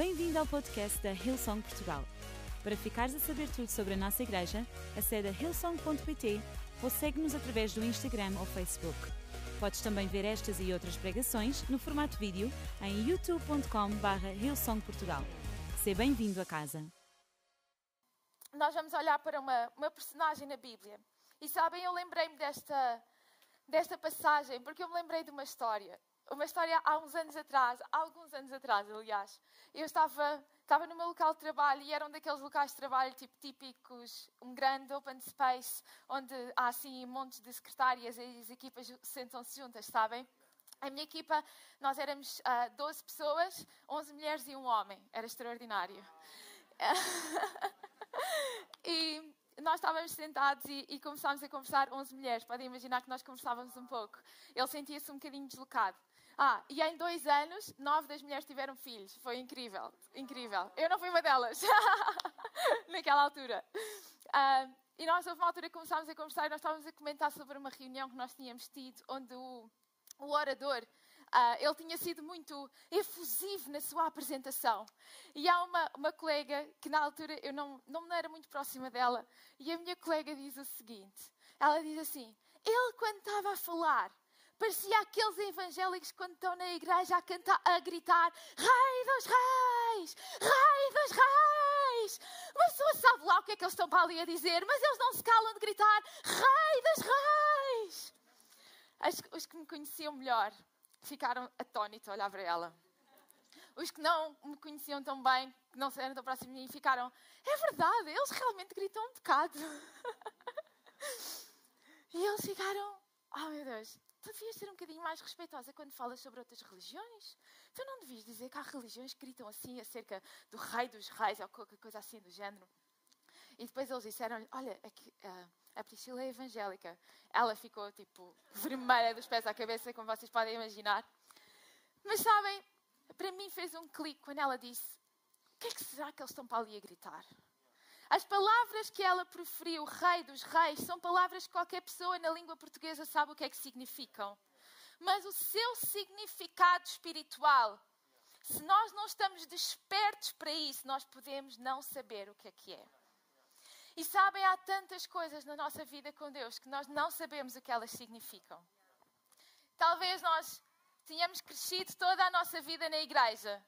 Bem-vindo ao podcast da Hillsong Portugal. Para ficares a saber tudo sobre a nossa igreja, acede a hillsong.pt ou segue-nos através do Instagram ou Facebook. Podes também ver estas e outras pregações no formato vídeo em youtube.com.br hillsongportugal. Seja bem-vindo a casa. Nós vamos olhar para uma, uma personagem na Bíblia. E sabem, eu lembrei-me desta, desta passagem porque eu me lembrei de uma história uma história há uns anos atrás, há alguns anos atrás, aliás. Eu estava, estava no meu local de trabalho e era um daqueles locais de trabalho tipo, típicos, um grande open space, onde há assim montes de secretárias e as equipas sentam-se juntas, sabem? A minha equipa, nós éramos uh, ah, 12 pessoas, 11 mulheres e um homem. Era extraordinário. e nós estávamos sentados e, e, começámos a conversar, 11 mulheres. Podem imaginar que nós conversávamos um pouco. Ele sentia-se um bocadinho deslocado. Ah, e em dois anos, nove das mulheres tiveram filhos. Foi incrível, incrível. Eu não fui uma delas, naquela altura. Ah, e nós, houve uma altura que começámos a conversar e nós estávamos a comentar sobre uma reunião que nós tínhamos tido, onde o, o orador, ah, ele tinha sido muito efusivo na sua apresentação. E há uma, uma colega que na altura eu não, não era muito próxima dela, e a minha colega diz o seguinte, ela diz assim, ele quando estava a falar, Parecia aqueles evangélicos quando estão na igreja a, cantar, a gritar: Rei dos Reis! Rei dos Reis! Mas pessoa sabe lá o que é que eles estão para ali a dizer, mas eles não se calam de gritar: Rei dos Reis! Os, os que me conheciam melhor ficaram atónitos a olhar para ela. Os que não me conheciam tão bem, que não eram tão próximos de mim, ficaram: É verdade, eles realmente gritam um bocado. e eles ficaram: Oh meu Deus, tu devias ser um bocadinho mais respeitosa quando falas sobre outras religiões. Tu não devias dizer que há religiões que gritam assim acerca do rei dos reis ou qualquer coisa assim do género. E depois eles disseram olha, aqui, uh, a Priscila é evangélica. Ela ficou, tipo, vermelha dos pés à cabeça, como vocês podem imaginar. Mas sabem, para mim fez um clique quando ela disse, o que é que será que eles estão para ali a gritar? As palavras que ela proferiu, Rei dos Reis, são palavras que qualquer pessoa na língua portuguesa sabe o que é que significam. Mas o seu significado espiritual, se nós não estamos despertos para isso, nós podemos não saber o que é que é. E sabem, há tantas coisas na nossa vida com Deus que nós não sabemos o que elas significam. Talvez nós tenhamos crescido toda a nossa vida na igreja,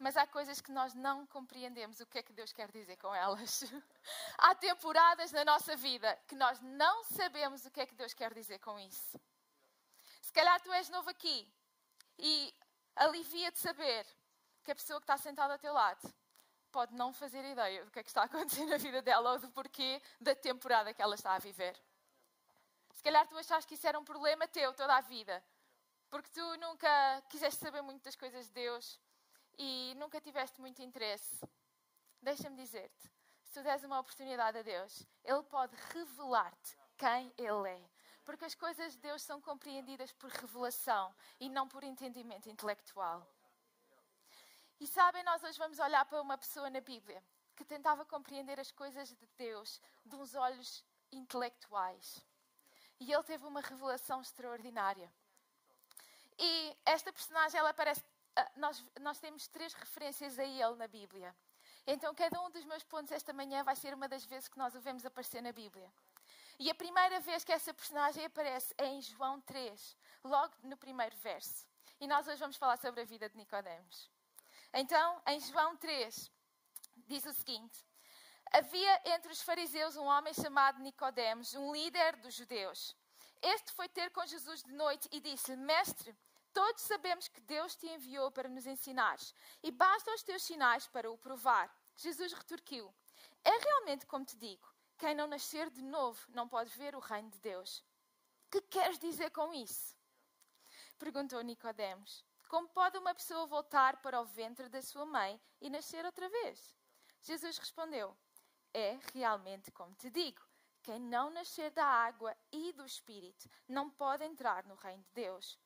mas há coisas que nós não compreendemos o que é que Deus quer dizer com elas. há temporadas na nossa vida que nós não sabemos o que é que Deus quer dizer com isso. Se calhar tu és novo aqui e alivia de saber que a pessoa que está sentada ao teu lado pode não fazer ideia do que é que está a acontecer na vida dela ou do porquê da temporada que ela está a viver. Se calhar tu achas que isso era um problema teu toda a vida, porque tu nunca quiseste saber muito das coisas de Deus, e nunca tiveste muito interesse, deixa-me dizer-te: se tu des uma oportunidade a Deus, Ele pode revelar-te quem Ele é. Porque as coisas de Deus são compreendidas por revelação e não por entendimento intelectual. E sabem, nós hoje vamos olhar para uma pessoa na Bíblia que tentava compreender as coisas de Deus de uns olhos intelectuais. E ele teve uma revelação extraordinária. E esta personagem, ela aparece nós, nós temos três referências a ele na Bíblia. Então, cada um dos meus pontos esta manhã vai ser uma das vezes que nós o vemos aparecer na Bíblia. E a primeira vez que essa personagem aparece é em João 3, logo no primeiro verso. E nós hoje vamos falar sobre a vida de Nicodemos. Então, em João 3, diz o seguinte: Havia entre os fariseus um homem chamado Nicodemos, um líder dos judeus. Este foi ter com Jesus de noite e disse-lhe: Mestre, Todos sabemos que Deus te enviou para nos ensinares, e basta os teus sinais para o provar. Jesus retorquiu: É realmente como te digo: quem não nascer de novo não pode ver o reino de Deus. Que queres dizer com isso? Perguntou Nicodemos. Como pode uma pessoa voltar para o ventre da sua mãe e nascer outra vez? Jesus respondeu: É realmente como te digo: quem não nascer da água e do espírito não pode entrar no reino de Deus.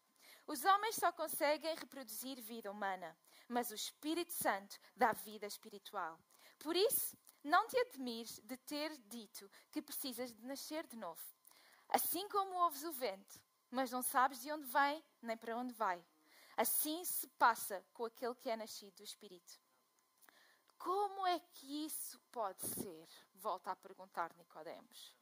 Os homens só conseguem reproduzir vida humana, mas o Espírito Santo dá vida espiritual. Por isso, não te admires de ter dito que precisas de nascer de novo. Assim como ouves o vento, mas não sabes de onde vem nem para onde vai. Assim se passa com aquele que é nascido do Espírito. Como é que isso pode ser? Volta a perguntar Nicodemos.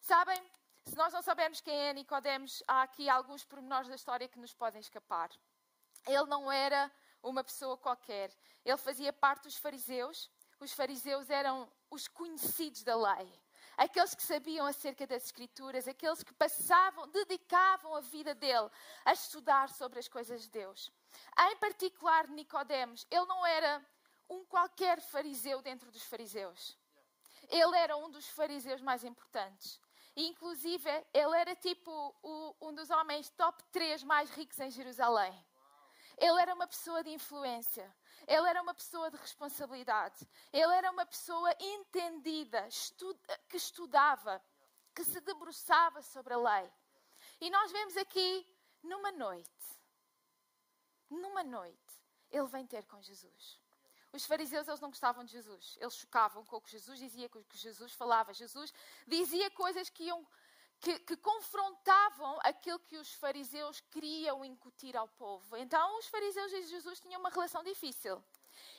Sabem, se nós não sabemos quem é Nicodemos, há aqui alguns pormenores da história que nos podem escapar. Ele não era uma pessoa qualquer. Ele fazia parte dos fariseus. Os fariseus eram os conhecidos da lei. Aqueles que sabiam acerca das Escrituras, aqueles que passavam, dedicavam a vida dele a estudar sobre as coisas de Deus. Em particular, Nicodemos, ele não era um qualquer fariseu dentro dos fariseus. Ele era um dos fariseus mais importantes. Inclusive, ele era tipo o, um dos homens top 3 mais ricos em Jerusalém. Ele era uma pessoa de influência. Ele era uma pessoa de responsabilidade. Ele era uma pessoa entendida, estu que estudava, que se debruçava sobre a lei. E nós vemos aqui, numa noite, numa noite, ele vem ter com Jesus. Os fariseus eles não gostavam de Jesus. Eles chocavam com o que Jesus dizia, com o que Jesus falava. Jesus dizia coisas que iam que, que, confrontavam aquilo que os fariseus queriam incutir ao povo. Então, os fariseus e Jesus tinham uma relação difícil.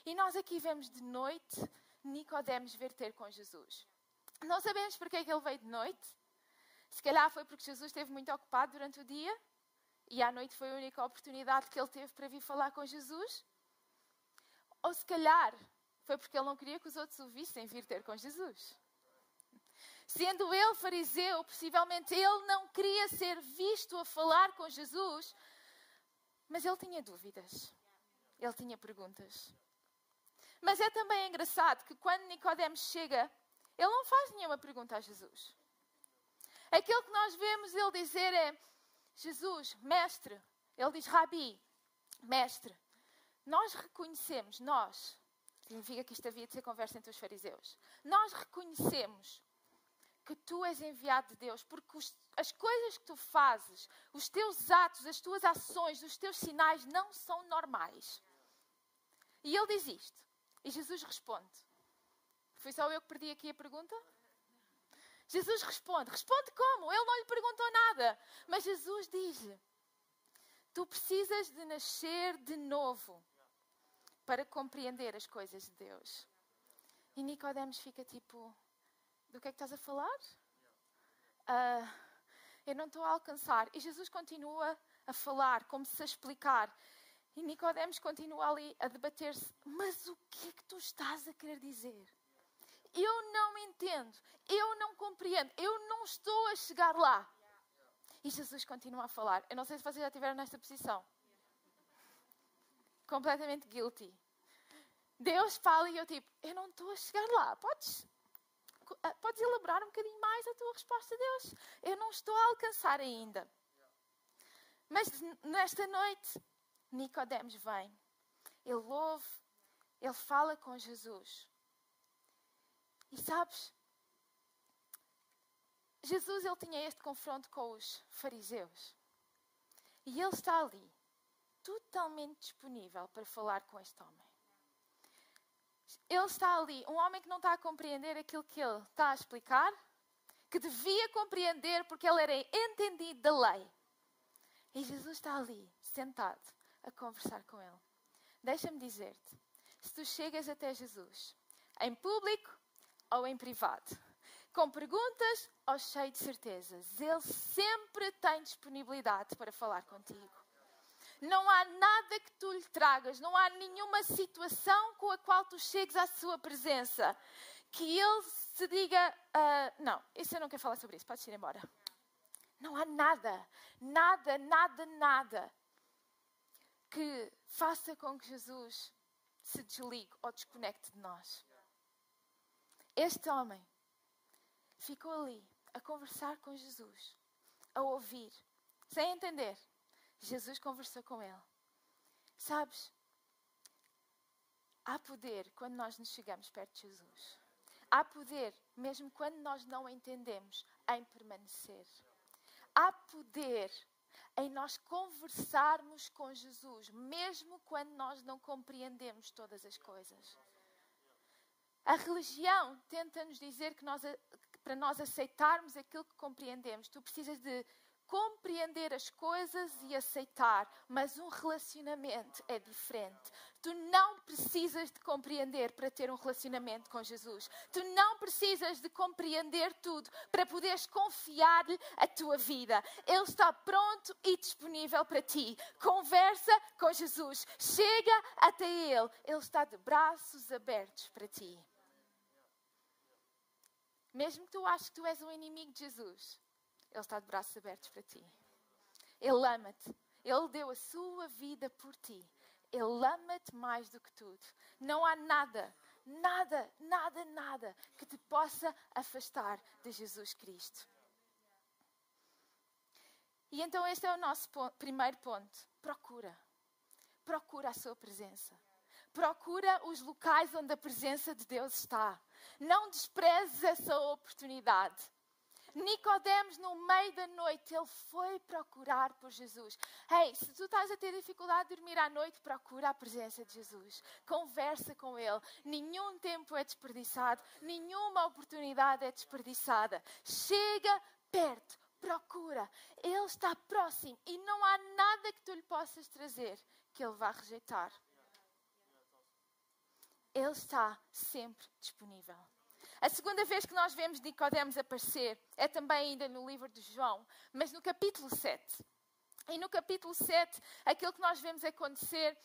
E nós aqui vemos de noite Nicodemos vir ter com Jesus. Não sabemos porque é que ele veio de noite. Se calhar foi porque Jesus esteve muito ocupado durante o dia e à noite foi a única oportunidade que ele teve para vir falar com Jesus. Ou se calhar foi porque ele não queria que os outros o vissem vir ter com Jesus. Sendo ele fariseu, possivelmente ele não queria ser visto a falar com Jesus, mas ele tinha dúvidas. Ele tinha perguntas. Mas é também engraçado que quando Nicodemos chega, ele não faz nenhuma pergunta a Jesus. Aquilo que nós vemos ele dizer é: Jesus, mestre, ele diz Rabi, mestre, nós reconhecemos, nós, significa que isto havia de ser conversa entre os fariseus, nós reconhecemos que tu és enviado de Deus, porque os, as coisas que tu fazes, os teus atos, as tuas ações, os teus sinais não são normais. E ele diz isto. E Jesus responde. Foi só eu que perdi aqui a pergunta? Jesus responde. Responde como? Ele não lhe perguntou nada. Mas Jesus diz: Tu precisas de nascer de novo para compreender as coisas de Deus. E Nicodemos fica tipo: do que é que estás a falar? Uh, eu não estou a alcançar. E Jesus continua a falar, como se a explicar. E Nicodemos continua ali a debater-se. Mas o que é que tu estás a querer dizer? Eu não entendo, eu não compreendo, eu não estou a chegar lá. E Jesus continua a falar. Eu não sei se vocês já estiveram nesta posição. Completamente guilty. Deus fala e eu tipo, eu não estou a chegar lá. Podes ah, podes elaborar um bocadinho mais a tua resposta Deus. Eu não estou a alcançar ainda. Mas nesta noite, Nicodemos vem. Ele ouve, ele fala com Jesus. E sabes, Jesus ele tinha este confronto com os fariseus. E ele está ali, totalmente disponível para falar com este homem. Ele está ali, um homem que não está a compreender aquilo que ele está a explicar, que devia compreender porque ele era entendido da lei. E Jesus está ali, sentado, a conversar com ele. Deixa-me dizer-te: se tu chegas até Jesus, em público ou em privado, com perguntas ou cheio de certezas, ele sempre tem disponibilidade para falar contigo. Não há nada que tu lhe tragas, não há nenhuma situação com a qual tu chegues à sua presença que ele se diga: uh, Não, isso eu não quero falar sobre isso, podes ir embora. Não há nada, nada, nada, nada que faça com que Jesus se desligue ou desconecte de nós. Este homem ficou ali a conversar com Jesus, a ouvir, sem entender. Jesus conversou com ele. Sabes, há poder quando nós nos chegamos perto de Jesus. Há poder, mesmo quando nós não entendemos, em permanecer. Há poder em nós conversarmos com Jesus, mesmo quando nós não compreendemos todas as coisas. A religião tenta nos dizer que nós, para nós aceitarmos aquilo que compreendemos, tu precisas de compreender as coisas e aceitar, mas um relacionamento é diferente. Tu não precisas de compreender para ter um relacionamento com Jesus. Tu não precisas de compreender tudo para poderes confiar-lhe a tua vida. Ele está pronto e disponível para ti. Conversa com Jesus. Chega até Ele. Ele está de braços abertos para ti. Mesmo que tu aches que tu és um inimigo de Jesus, Ele está de braços abertos para ti. Ele ama-te. Ele deu a sua vida por ti. Ele ama-te mais do que tudo. Não há nada, nada, nada, nada que te possa afastar de Jesus Cristo. E então este é o nosso ponto, primeiro ponto. Procura. Procura a sua presença. Procura os locais onde a presença de Deus está. Não desprezes essa oportunidade. Nicodemos, no meio da noite, ele foi procurar por Jesus. Hey, se tu estás a ter dificuldade de dormir à noite, procura a presença de Jesus. Conversa com Ele. Nenhum tempo é desperdiçado, nenhuma oportunidade é desperdiçada. Chega perto, procura. Ele está próximo e não há nada que tu lhe possas trazer que ele vá rejeitar. Ele está sempre disponível. A segunda vez que nós vemos Nicodemos aparecer é também ainda no livro de João, mas no capítulo 7. E no capítulo 7, aquilo que nós vemos acontecer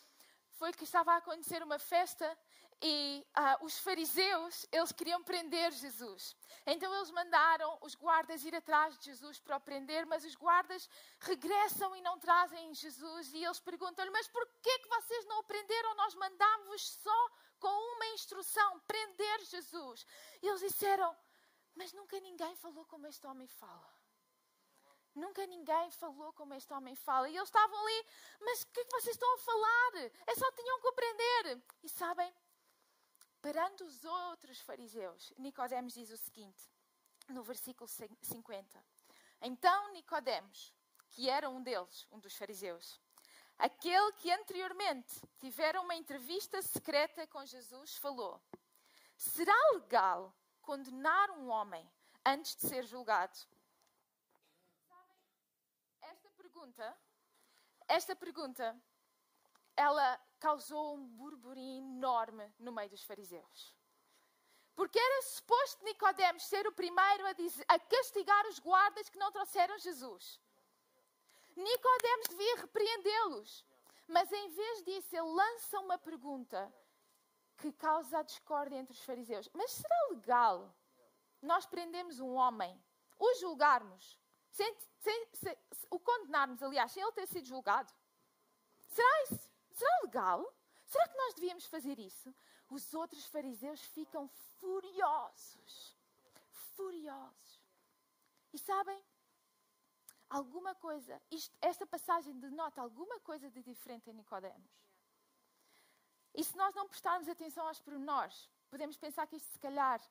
foi que estava a acontecer uma festa e ah, os fariseus, eles queriam prender Jesus. Então eles mandaram os guardas ir atrás de Jesus para o prender, mas os guardas regressam e não trazem Jesus e eles perguntam-lhe, mas por que vocês não o prenderam? Nós mandámos-vos só com uma instrução, prender Jesus. E eles disseram: Mas nunca ninguém falou como este homem fala. Nunca ninguém falou como este homem fala. E eles estavam ali, mas o que é que vocês estão a falar? É só tinham que o prender. E sabem, perante os outros fariseus, Nicodemos diz o seguinte, no versículo 50. Então Nicodemos, que era um deles, um dos fariseus, Aquele que anteriormente tivera uma entrevista secreta com Jesus falou: Será legal condenar um homem antes de ser julgado? Esta pergunta, esta pergunta, ela causou um burburinho enorme no meio dos fariseus. Porque era suposto Nicodemos ser o primeiro a, dizer, a castigar os guardas que não trouxeram Jesus. Nicodemos devia repreendê-los. Mas em vez disso, ele lança uma pergunta que causa a discórdia entre os fariseus. Mas será legal nós prendemos um homem, o julgarmos, sem, sem, sem, o condenarmos, aliás, sem ele ter sido julgado? Será isso? Será legal? Será que nós devíamos fazer isso? Os outros fariseus ficam furiosos. Furiosos. E sabem, alguma coisa, isto, esta passagem denota alguma coisa de diferente em Nicodemos. E se nós não prestarmos atenção aos pormenores, podemos pensar que isto se calhar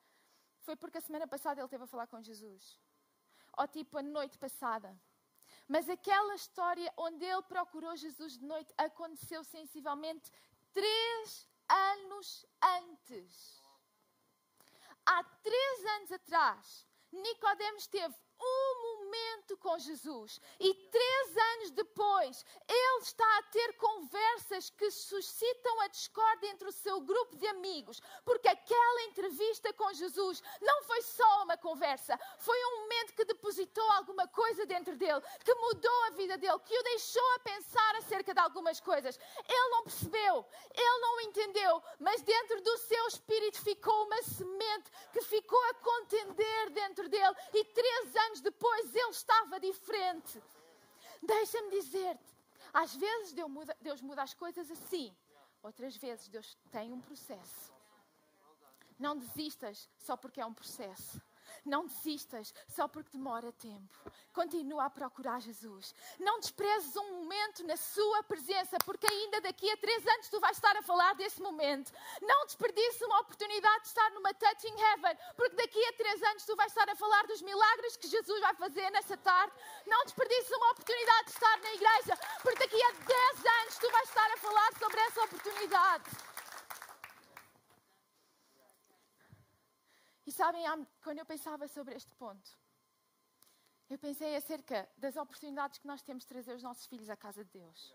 foi porque a semana passada ele esteve a falar com Jesus. Ou tipo a noite passada. Mas aquela história onde ele procurou Jesus de noite aconteceu sensivelmente três anos antes. Há três anos atrás, Nicodemos teve um momento com Jesus e três anos depois ele está a ter conversas que suscitam a discórdia entre o seu grupo de amigos, porque aquela entrevista com Jesus não foi só uma conversa, foi um momento que depositou alguma coisa dentro dele, que mudou a vida dele, que o deixou a pensar acerca de algumas coisas. Ele não percebeu, ele não entendeu, mas dentro do seu espírito ficou uma semente que ficou a contender dentro dele e três anos depois estava diferente. Deixa-me dizer-te, às vezes Deus muda, Deus muda as coisas assim, outras vezes Deus tem um processo. Não desistas só porque é um processo. Não desistas só porque demora tempo. Continua a procurar Jesus. Não desprezes um momento na sua presença, porque ainda daqui a três anos tu vais estar a falar desse momento. Não desperdices uma oportunidade de estar numa Touching Heaven, porque daqui a três anos tu vais estar a falar dos milagres que Jesus vai fazer nessa tarde. Não desperdices uma oportunidade de estar na igreja, porque daqui a dez anos tu vais estar a falar sobre essa oportunidade. E sabem, quando eu pensava sobre este ponto, eu pensei acerca das oportunidades que nós temos de trazer os nossos filhos à casa de Deus.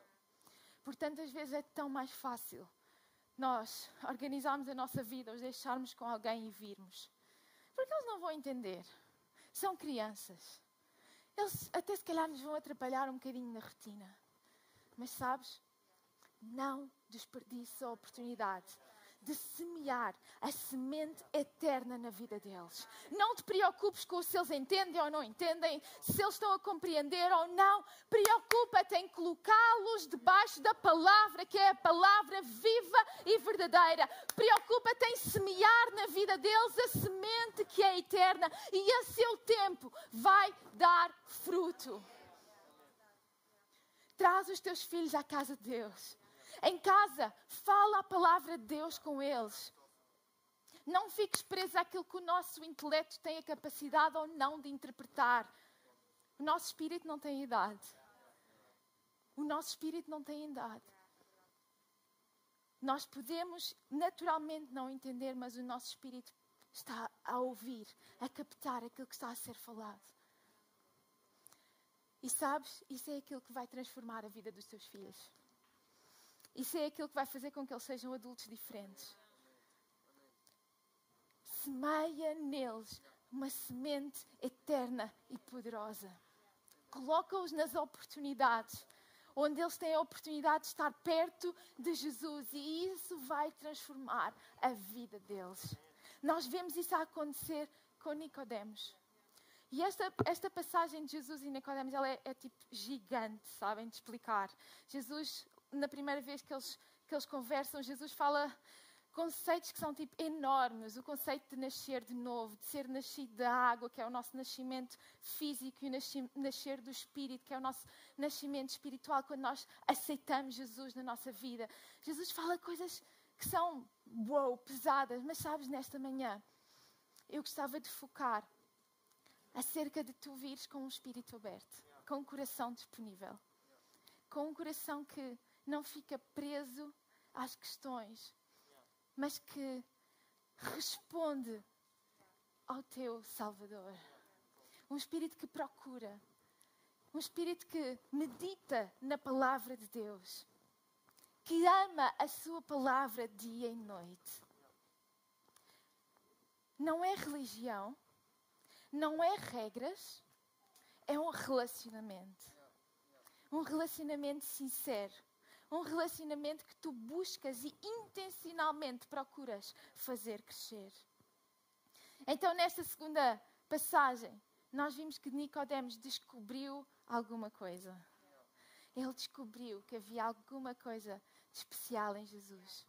Porque tantas vezes é tão mais fácil nós organizarmos a nossa vida, os deixarmos com alguém e virmos. Porque eles não vão entender. São crianças. Eles até se calhar nos vão atrapalhar um bocadinho na rotina. Mas sabes, não desperdice a oportunidade de semear a semente eterna na vida deles. Não te preocupes com se eles entendem ou não entendem, se eles estão a compreender ou não. Preocupa-te em colocá-los debaixo da palavra, que é a palavra viva e verdadeira. Preocupa-te em semear na vida deles a semente que é eterna e a seu tempo vai dar fruto. Traz os teus filhos à casa de Deus em casa, fala a palavra de Deus com eles. Não fiques preso àquilo que o nosso intelecto tem a capacidade ou não de interpretar. O nosso espírito não tem idade. O nosso espírito não tem idade. Nós podemos naturalmente não entender, mas o nosso espírito está a ouvir, a captar aquilo que está a ser falado. E sabes, isso é aquilo que vai transformar a vida dos teus filhos. Isso é aquilo que vai fazer com que eles sejam adultos diferentes. Semeia neles uma semente eterna e poderosa. Coloca-os nas oportunidades, onde eles têm a oportunidade de estar perto de Jesus e isso vai transformar a vida deles. Nós vemos isso acontecer com Nicodemos. E esta, esta passagem de Jesus e Nicodemos, ela é, é tipo gigante, sabem, de explicar. Jesus na primeira vez que eles, que eles conversam, Jesus fala conceitos que são tipo enormes. O conceito de nascer de novo, de ser nascido da água, que é o nosso nascimento físico, e o nascer do espírito, que é o nosso nascimento espiritual, quando nós aceitamos Jesus na nossa vida. Jesus fala coisas que são, wow, pesadas, mas sabes, nesta manhã, eu gostava de focar acerca de tu vires com um espírito aberto, com um coração disponível, com um coração que não fica preso às questões, mas que responde ao teu Salvador. Um espírito que procura, um espírito que medita na palavra de Deus, que ama a sua palavra dia e noite. Não é religião, não é regras, é um relacionamento. Um relacionamento sincero um relacionamento que tu buscas e intencionalmente procuras fazer crescer. Então, nesta segunda passagem, nós vimos que Nicodemos descobriu alguma coisa. Ele descobriu que havia alguma coisa de especial em Jesus.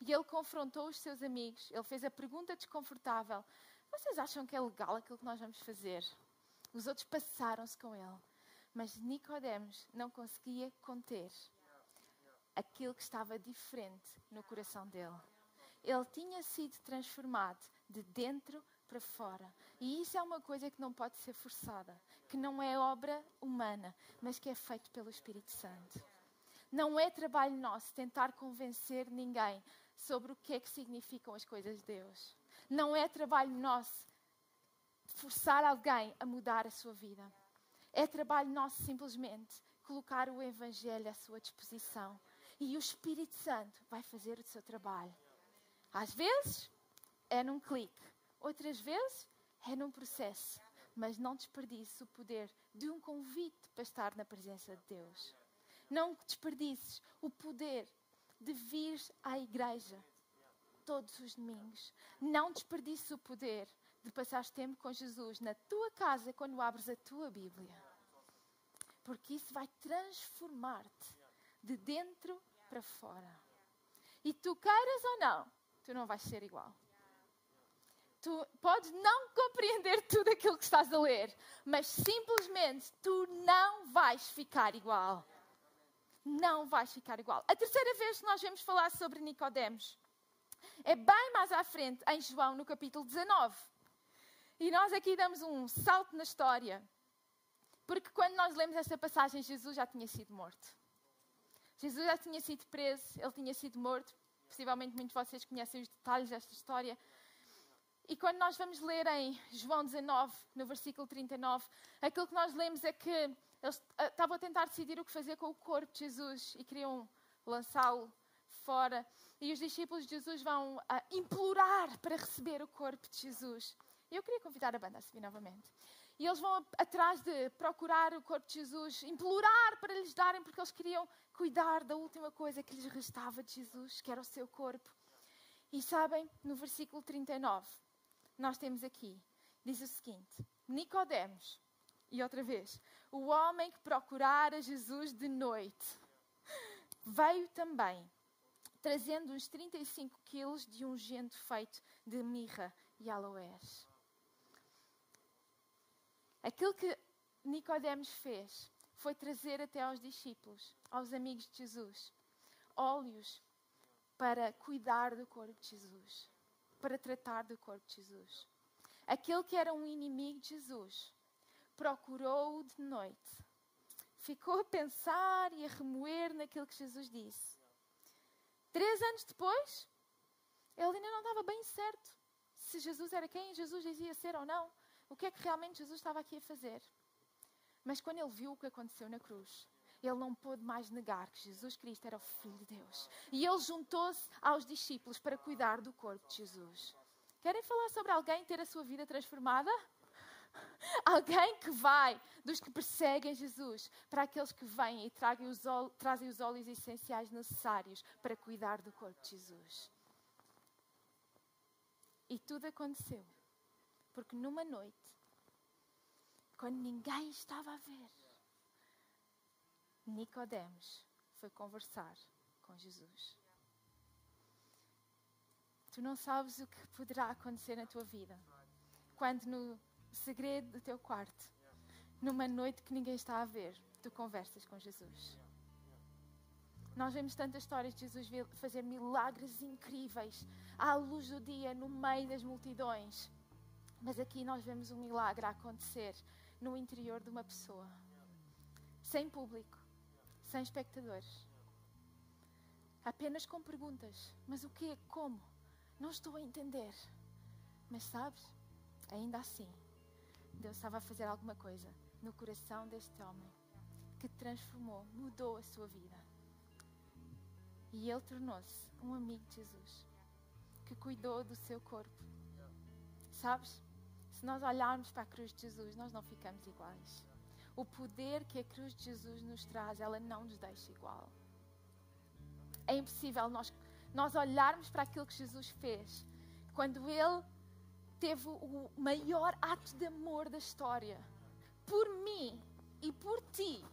E ele confrontou os seus amigos. Ele fez a pergunta desconfortável: Vocês acham que é legal aquilo que nós vamos fazer? Os outros passaram-se com ele. Mas Nicodemos não conseguia conter aquilo que estava diferente no coração dele. Ele tinha sido transformado de dentro para fora. E isso é uma coisa que não pode ser forçada, que não é obra humana, mas que é feito pelo Espírito Santo. Não é trabalho nosso tentar convencer ninguém sobre o que é que significam as coisas de Deus. Não é trabalho nosso forçar alguém a mudar a sua vida. É trabalho nosso simplesmente colocar o Evangelho à sua disposição e o Espírito Santo vai fazer o seu trabalho. Às vezes é num clique, outras vezes é num processo. Mas não desperdices o poder de um convite para estar na presença de Deus. Não desperdices o poder de vir à igreja todos os domingos. Não desperdices o poder de passar tempo com Jesus na tua casa quando abres a tua Bíblia. Porque isso vai transformar-te de dentro para fora. E tu queiras ou não, tu não vais ser igual. Tu podes não compreender tudo aquilo que estás a ler, mas simplesmente tu não vais ficar igual. Não vais ficar igual. A terceira vez que nós vamos falar sobre Nicodemos é bem mais à frente, em João, no capítulo 19. E nós aqui damos um salto na história. Porque quando nós lemos esta passagem, Jesus já tinha sido morto. Jesus já tinha sido preso, ele tinha sido morto. Possivelmente muitos de vocês conhecem os detalhes desta história. E quando nós vamos ler em João 19, no versículo 39, aquilo que nós lemos é que eles ah, estavam a tentar decidir o que fazer com o corpo de Jesus e queriam lançá-lo fora. E os discípulos de Jesus vão uh, implorar para receber o corpo de Jesus. Eu queria convidar a banda a subir novamente. E eles vão atrás de procurar o corpo de Jesus, implorar para lhes darem, porque eles queriam cuidar da última coisa que lhes restava de Jesus, que era o seu corpo. E sabem, no versículo 39, nós temos aqui, diz o seguinte: Nicodemos, e outra vez, o homem que procurara Jesus de noite, veio também, trazendo uns 35 quilos de ungento feito de mirra e aloés. Aquilo que Nicodemos fez foi trazer até aos discípulos, aos amigos de Jesus, óleos para cuidar do corpo de Jesus, para tratar do corpo de Jesus. Aquele que era um inimigo de Jesus procurou-o de noite, ficou a pensar e a remoer naquilo que Jesus disse. Três anos depois, ele ainda não estava bem certo se Jesus era quem Jesus dizia ser ou não o que é que realmente Jesus estava aqui a fazer. Mas quando ele viu o que aconteceu na cruz, ele não pôde mais negar que Jesus Cristo era o Filho de Deus. E ele juntou-se aos discípulos para cuidar do corpo de Jesus. Querem falar sobre alguém ter a sua vida transformada? Alguém que vai dos que perseguem Jesus para aqueles que vêm e trazem os, trazem os óleos essenciais necessários para cuidar do corpo de Jesus. E tudo aconteceu porque numa noite, quando ninguém estava a ver, Nicodemos foi conversar com Jesus. Tu não sabes o que poderá acontecer na tua vida quando no segredo do teu quarto, numa noite que ninguém está a ver, tu conversas com Jesus. Nós vemos tantas histórias de Jesus fazer milagres incríveis à luz do dia, no meio das multidões. Mas aqui nós vemos um milagre a acontecer no interior de uma pessoa, sem público, sem espectadores, apenas com perguntas: mas o que? Como? Não estou a entender. Mas sabes, ainda assim, Deus estava a fazer alguma coisa no coração deste homem que transformou, mudou a sua vida. E ele tornou-se um amigo de Jesus que cuidou do seu corpo. Sabes? Se nós olharmos para a cruz de Jesus, nós não ficamos iguais. O poder que a cruz de Jesus nos traz, ela não nos deixa igual. É impossível nós, nós olharmos para aquilo que Jesus fez quando Ele teve o maior ato de amor da história por mim e por ti.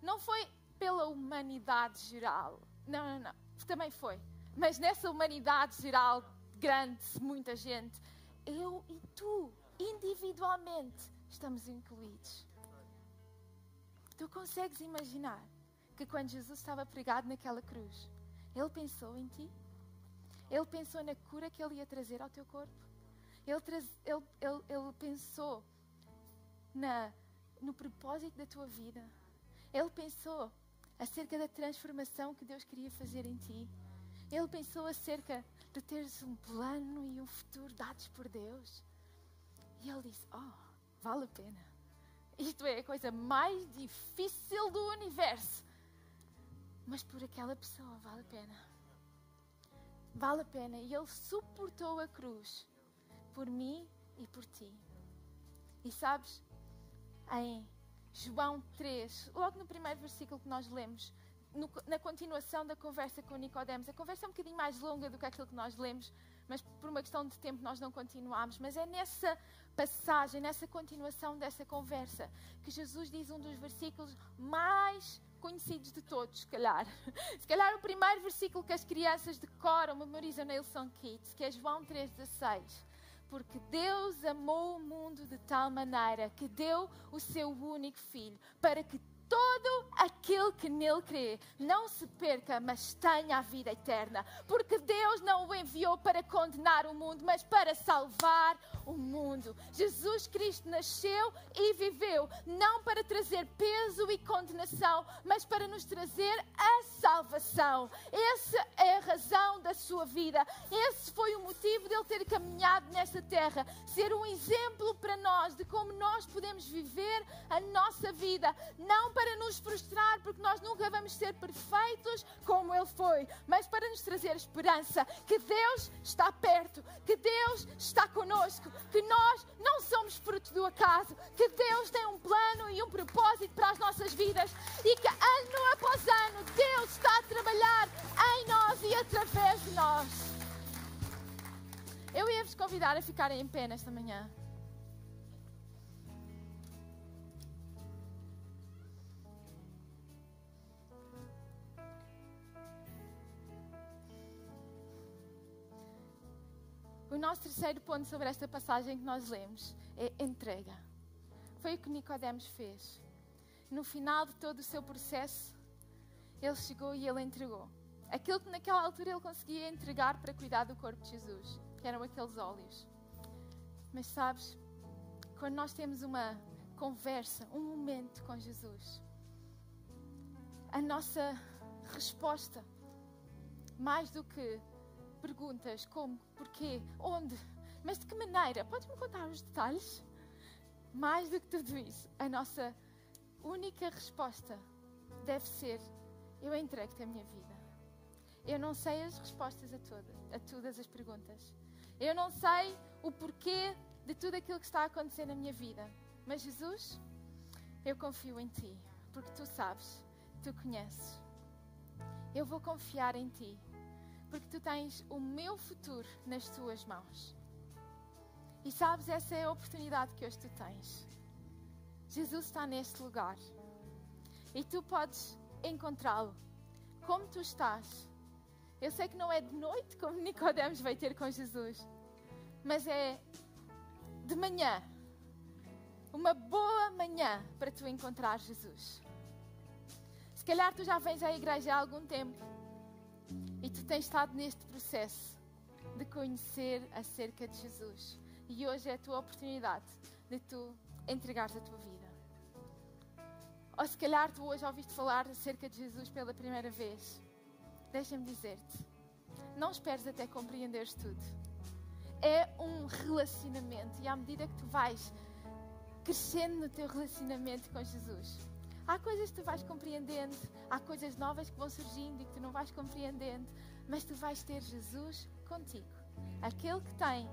Não foi pela humanidade geral. Não, não, não. Também foi. Mas nessa humanidade geral, grande, muita gente, eu e tu, individualmente, estamos incluídos. Tu consegues imaginar que quando Jesus estava pregado naquela cruz, ele pensou em ti? Ele pensou na cura que ele ia trazer ao teu corpo? Ele, ele, ele, ele pensou na, no propósito da tua vida? Ele pensou acerca da transformação que Deus queria fazer em ti? Ele pensou acerca de teres um plano e um futuro dados por Deus. E ele disse: Oh, vale a pena. Isto é a coisa mais difícil do universo. Mas por aquela pessoa vale a pena. Vale a pena. E ele suportou a cruz por mim e por ti. E sabes, em João 3, logo no primeiro versículo que nós lemos, no, na continuação da conversa com Nicodemos. A conversa é um bocadinho mais longa do que aquilo que nós lemos, mas por uma questão de tempo nós não continuamos. Mas é nessa passagem, nessa continuação dessa conversa, que Jesus diz um dos versículos mais conhecidos de todos, se calhar. Se calhar o primeiro versículo que as crianças decoram, memorizam na Ilson Kids, que é João 3,16. Porque Deus amou o mundo de tal maneira que deu o seu único filho, para que todo aquele que nele crê não se perca, mas tenha a vida eterna. Porque Deus não o enviou para condenar o mundo, mas para salvar o mundo. Jesus Cristo nasceu e viveu não para trazer peso e condenação, mas para nos trazer a salvação. Essa é a razão da sua vida. Esse foi o motivo dele ter caminhado nesta terra, ser um exemplo para nós de como nós podemos viver a nossa vida, não para nos frustrar, porque nós nunca vamos ser perfeitos como ele foi, mas para nos trazer esperança que Deus está perto, que Deus está conosco, que nós não somos fruto do acaso, que Deus tem um plano e um propósito para as nossas vidas e que ano após ano Deus está a trabalhar em nós e através de nós. Eu ia vos convidar a ficarem em pé nesta manhã. O nosso terceiro ponto sobre esta passagem que nós lemos é entrega. Foi o que Nicodemos fez. No final de todo o seu processo, ele chegou e ele entregou. Aquilo que naquela altura ele conseguia entregar para cuidar do corpo de Jesus, que eram aqueles óleos. Mas sabes, quando nós temos uma conversa, um momento com Jesus, a nossa resposta, mais do que perguntas como, porquê, onde, mas de que maneira, podes-me contar os detalhes? Mais do que tudo isso, a nossa única resposta deve ser: Eu entrego-te a minha vida. Eu não sei as respostas a, toda, a todas as perguntas. Eu não sei o porquê de tudo aquilo que está a acontecer na minha vida. Mas Jesus, eu confio em Ti, porque Tu sabes, Tu conheces. Eu vou confiar em Ti, porque Tu tens o meu futuro nas Tuas mãos. E sabes, essa é a oportunidade que hoje tu tens. Jesus está neste lugar. E tu podes encontrá-lo como tu estás. Eu sei que não é de noite como Nicodemos vai ter com Jesus, mas é de manhã. Uma boa manhã para tu encontrar Jesus. Se calhar tu já vens à igreja há algum tempo e tu tens estado neste processo de conhecer acerca de Jesus. E hoje é a tua oportunidade de tu entregares a tua vida. Ou se calhar tu hoje ouviste falar acerca de Jesus pela primeira vez. Deixa-me dizer-te, não esperes até compreenderes tudo. É um relacionamento e à medida que tu vais crescendo no teu relacionamento com Jesus, há coisas que tu vais compreendendo, há coisas novas que vão surgindo e que tu não vais compreendendo, mas tu vais ter Jesus contigo, aquele que tem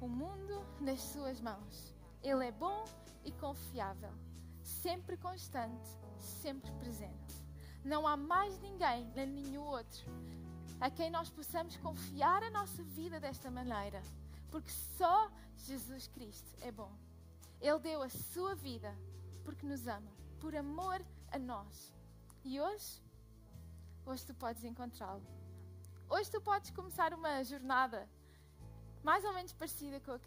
o mundo nas suas mãos. Ele é bom e confiável, sempre constante, sempre presente. Não há mais ninguém, nem nenhum outro, a quem nós possamos confiar a nossa vida desta maneira, porque só Jesus Cristo é bom. Ele deu a sua vida porque nos ama, por amor a nós. E hoje, hoje tu podes encontrá-lo. Hoje tu podes começar uma jornada mais ou menos parecida com a,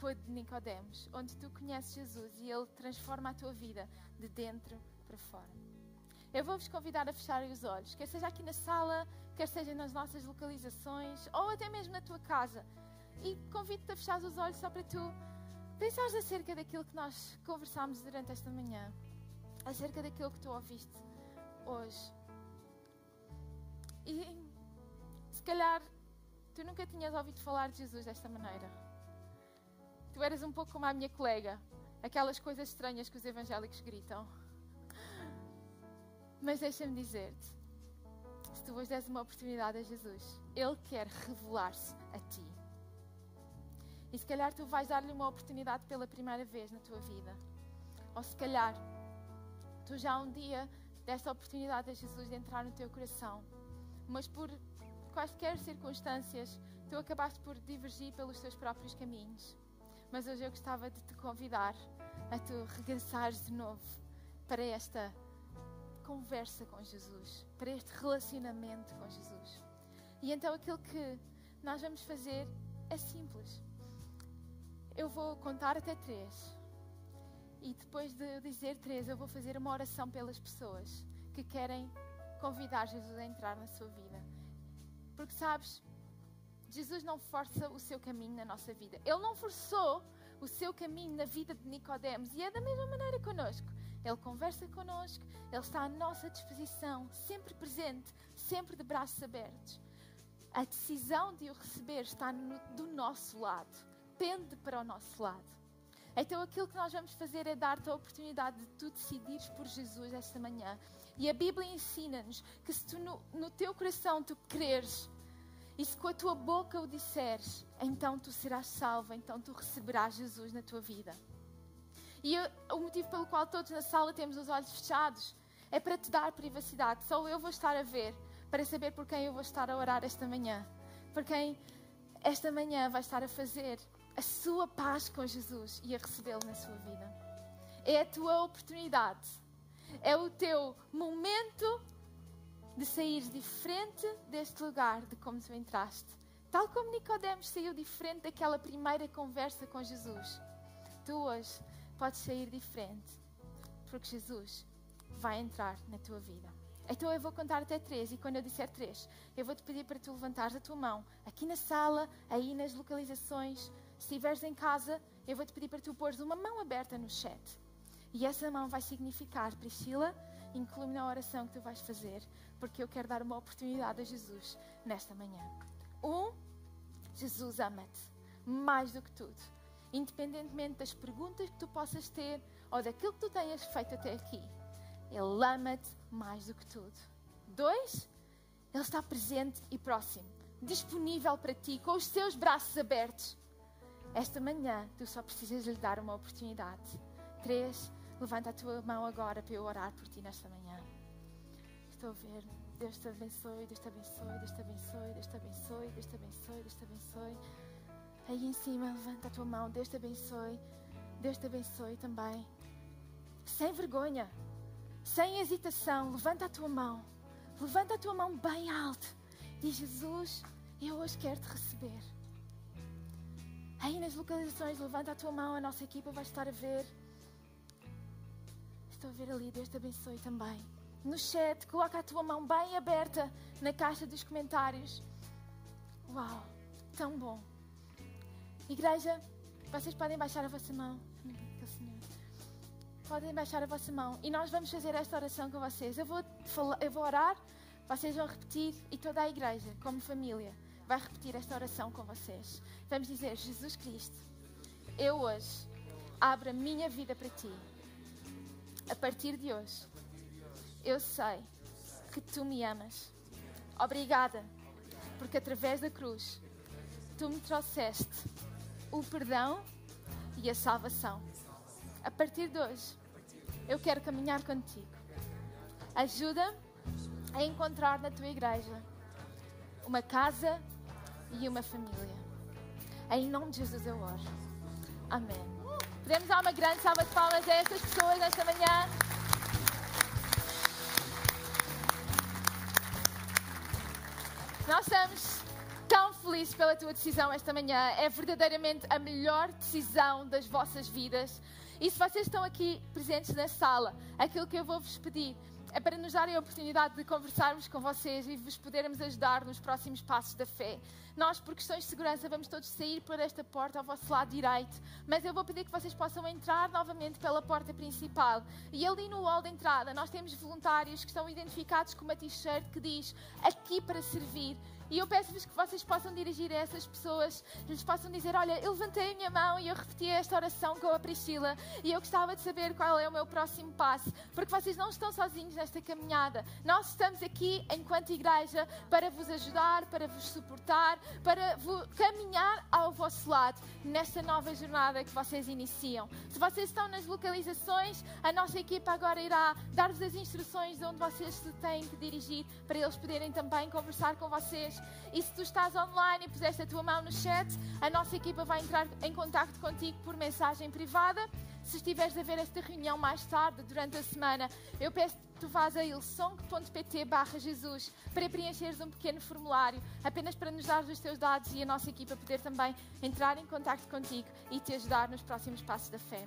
com a de Nicodemos, onde tu conheces Jesus e Ele transforma a tua vida de dentro para fora. Eu vou-vos convidar a fechar os olhos, quer seja aqui na sala, quer seja nas nossas localizações, ou até mesmo na tua casa. E convido-te a fechar os olhos só para tu pensares acerca daquilo que nós conversámos durante esta manhã, acerca daquilo que tu ouviste hoje. E se calhar Tu nunca tinhas ouvido falar de Jesus desta maneira. Tu eras um pouco como a minha colega, aquelas coisas estranhas que os evangélicos gritam. Mas deixa-me dizer-te: se tu hoje des uma oportunidade a Jesus, Ele quer revelar-se a ti. E se calhar tu vais dar-lhe uma oportunidade pela primeira vez na tua vida. Ou se calhar tu já um dia deste a oportunidade a Jesus de entrar no teu coração, mas por quaisquer circunstâncias, tu acabaste por divergir pelos teus próprios caminhos. Mas hoje eu gostava de te convidar a tu regressares de novo para esta conversa com Jesus, para este relacionamento com Jesus. E então aquilo que nós vamos fazer é simples. Eu vou contar até três. E depois de dizer três, eu vou fazer uma oração pelas pessoas que querem convidar Jesus a entrar na sua vida. Porque sabes, Jesus não força o seu caminho na nossa vida. Ele não forçou o seu caminho na vida de Nicodemos e é da mesma maneira connosco. Ele conversa connosco, ele está à nossa disposição, sempre presente, sempre de braços abertos. a decisão de o receber está no, do nosso lado, pende para o nosso lado. Então aquilo que nós vamos fazer é dar-te a oportunidade de tu decidires por Jesus esta manhã. E a Bíblia ensina-nos que se tu no, no teu coração tu creres e se com a tua boca o disseres, então tu serás salvo, então tu receberás Jesus na tua vida. E eu, o motivo pelo qual todos na sala temos os olhos fechados é para te dar privacidade. Só eu vou estar a ver para saber por quem eu vou estar a orar esta manhã. Por quem esta manhã vai estar a fazer a sua paz com Jesus e a recebê-lo na sua vida. É a tua oportunidade. É o teu momento de sair diferente deste lugar de como tu entraste. Tal como Nicodemos saiu diferente daquela primeira conversa com Jesus. Tu hoje podes sair diferente, porque Jesus vai entrar na tua vida. Então eu vou contar até três e quando eu disser três, eu vou te pedir para tu levantares a tua mão aqui na sala, aí nas localizações. Se estiveres em casa, eu vou te pedir para tu pôres uma mão aberta no chat. E essa mão vai significar, Priscila, inclui-me na oração que tu vais fazer, porque eu quero dar uma oportunidade a Jesus nesta manhã. Um, Jesus ama-te mais do que tudo. Independentemente das perguntas que tu possas ter ou daquilo que tu tenhas feito até aqui, Ele ama-te mais do que tudo. Dois, Ele está presente e próximo, disponível para ti, com os seus braços abertos. Esta manhã, tu só precisas lhe dar uma oportunidade. Três, levanta a tua mão agora para eu orar por ti nesta manhã. Estou a ver. Deus te abençoe, Deus te abençoe, Deus te abençoe, Deus te abençoe, Deus te abençoe, Deus te abençoe. Aí em cima, levanta a tua mão, Deus te abençoe, Deus te abençoe também. Sem vergonha, sem hesitação, levanta a tua mão, levanta a tua mão bem alto. Diz Jesus, eu hoje quero te receber. Aí nas localizações, levanta a tua mão, a nossa equipa vai estar a ver. Estou a ver ali, Deus te abençoe também no chat, coloca a tua mão bem aberta na caixa dos comentários. Uau, tão bom. Igreja, vocês podem baixar a vossa mão. Podem baixar a vossa mão e nós vamos fazer esta oração com vocês. Eu vou, eu vou orar, vocês vão repetir e toda a igreja, como família, vai repetir esta oração com vocês. Vamos dizer: Jesus Cristo, eu hoje abro a minha vida para ti. A partir de hoje eu sei que tu me amas. Obrigada, porque através da cruz tu me trouxeste o perdão e a salvação. A partir de hoje, eu quero caminhar contigo. Ajuda a encontrar na tua igreja uma casa e uma família. Em nome de Jesus eu oro. Amém. Podemos dar uma grande salva de palmas a essas pessoas esta manhã. Nós estamos tão felizes pela tua decisão esta manhã. É verdadeiramente a melhor decisão das vossas vidas. E se vocês estão aqui presentes na sala, aquilo que eu vou vos pedir é para nos darem a oportunidade de conversarmos com vocês e vos podermos ajudar nos próximos passos da fé. Nós, por questões de segurança, vamos todos sair por esta porta ao vosso lado direito, mas eu vou pedir que vocês possam entrar novamente pela porta principal. E ali no hall de entrada, nós temos voluntários que estão identificados com uma t-shirt que diz aqui para servir. E eu peço-vos que vocês possam dirigir a essas pessoas, lhes possam dizer: Olha, eu levantei a minha mão e eu repeti esta oração com a Priscila, e eu gostava de saber qual é o meu próximo passo, porque vocês não estão sozinhos nesta caminhada. Nós estamos aqui, enquanto igreja, para vos ajudar, para vos suportar, para caminhar ao vosso lado nesta nova jornada que vocês iniciam. Se vocês estão nas localizações, a nossa equipa agora irá dar-vos as instruções de onde vocês se têm que dirigir para eles poderem também conversar com vocês e se tu estás online e puseste a tua mão no chat, a nossa equipa vai entrar em contato contigo por mensagem privada. Se estiveres a ver esta reunião mais tarde, durante a semana, eu peço que tu vás a ilsong.pt barra Jesus para preencheres um pequeno formulário, apenas para nos dar os teus dados e a nossa equipa poder também entrar em contato contigo e te ajudar nos próximos passos da fé.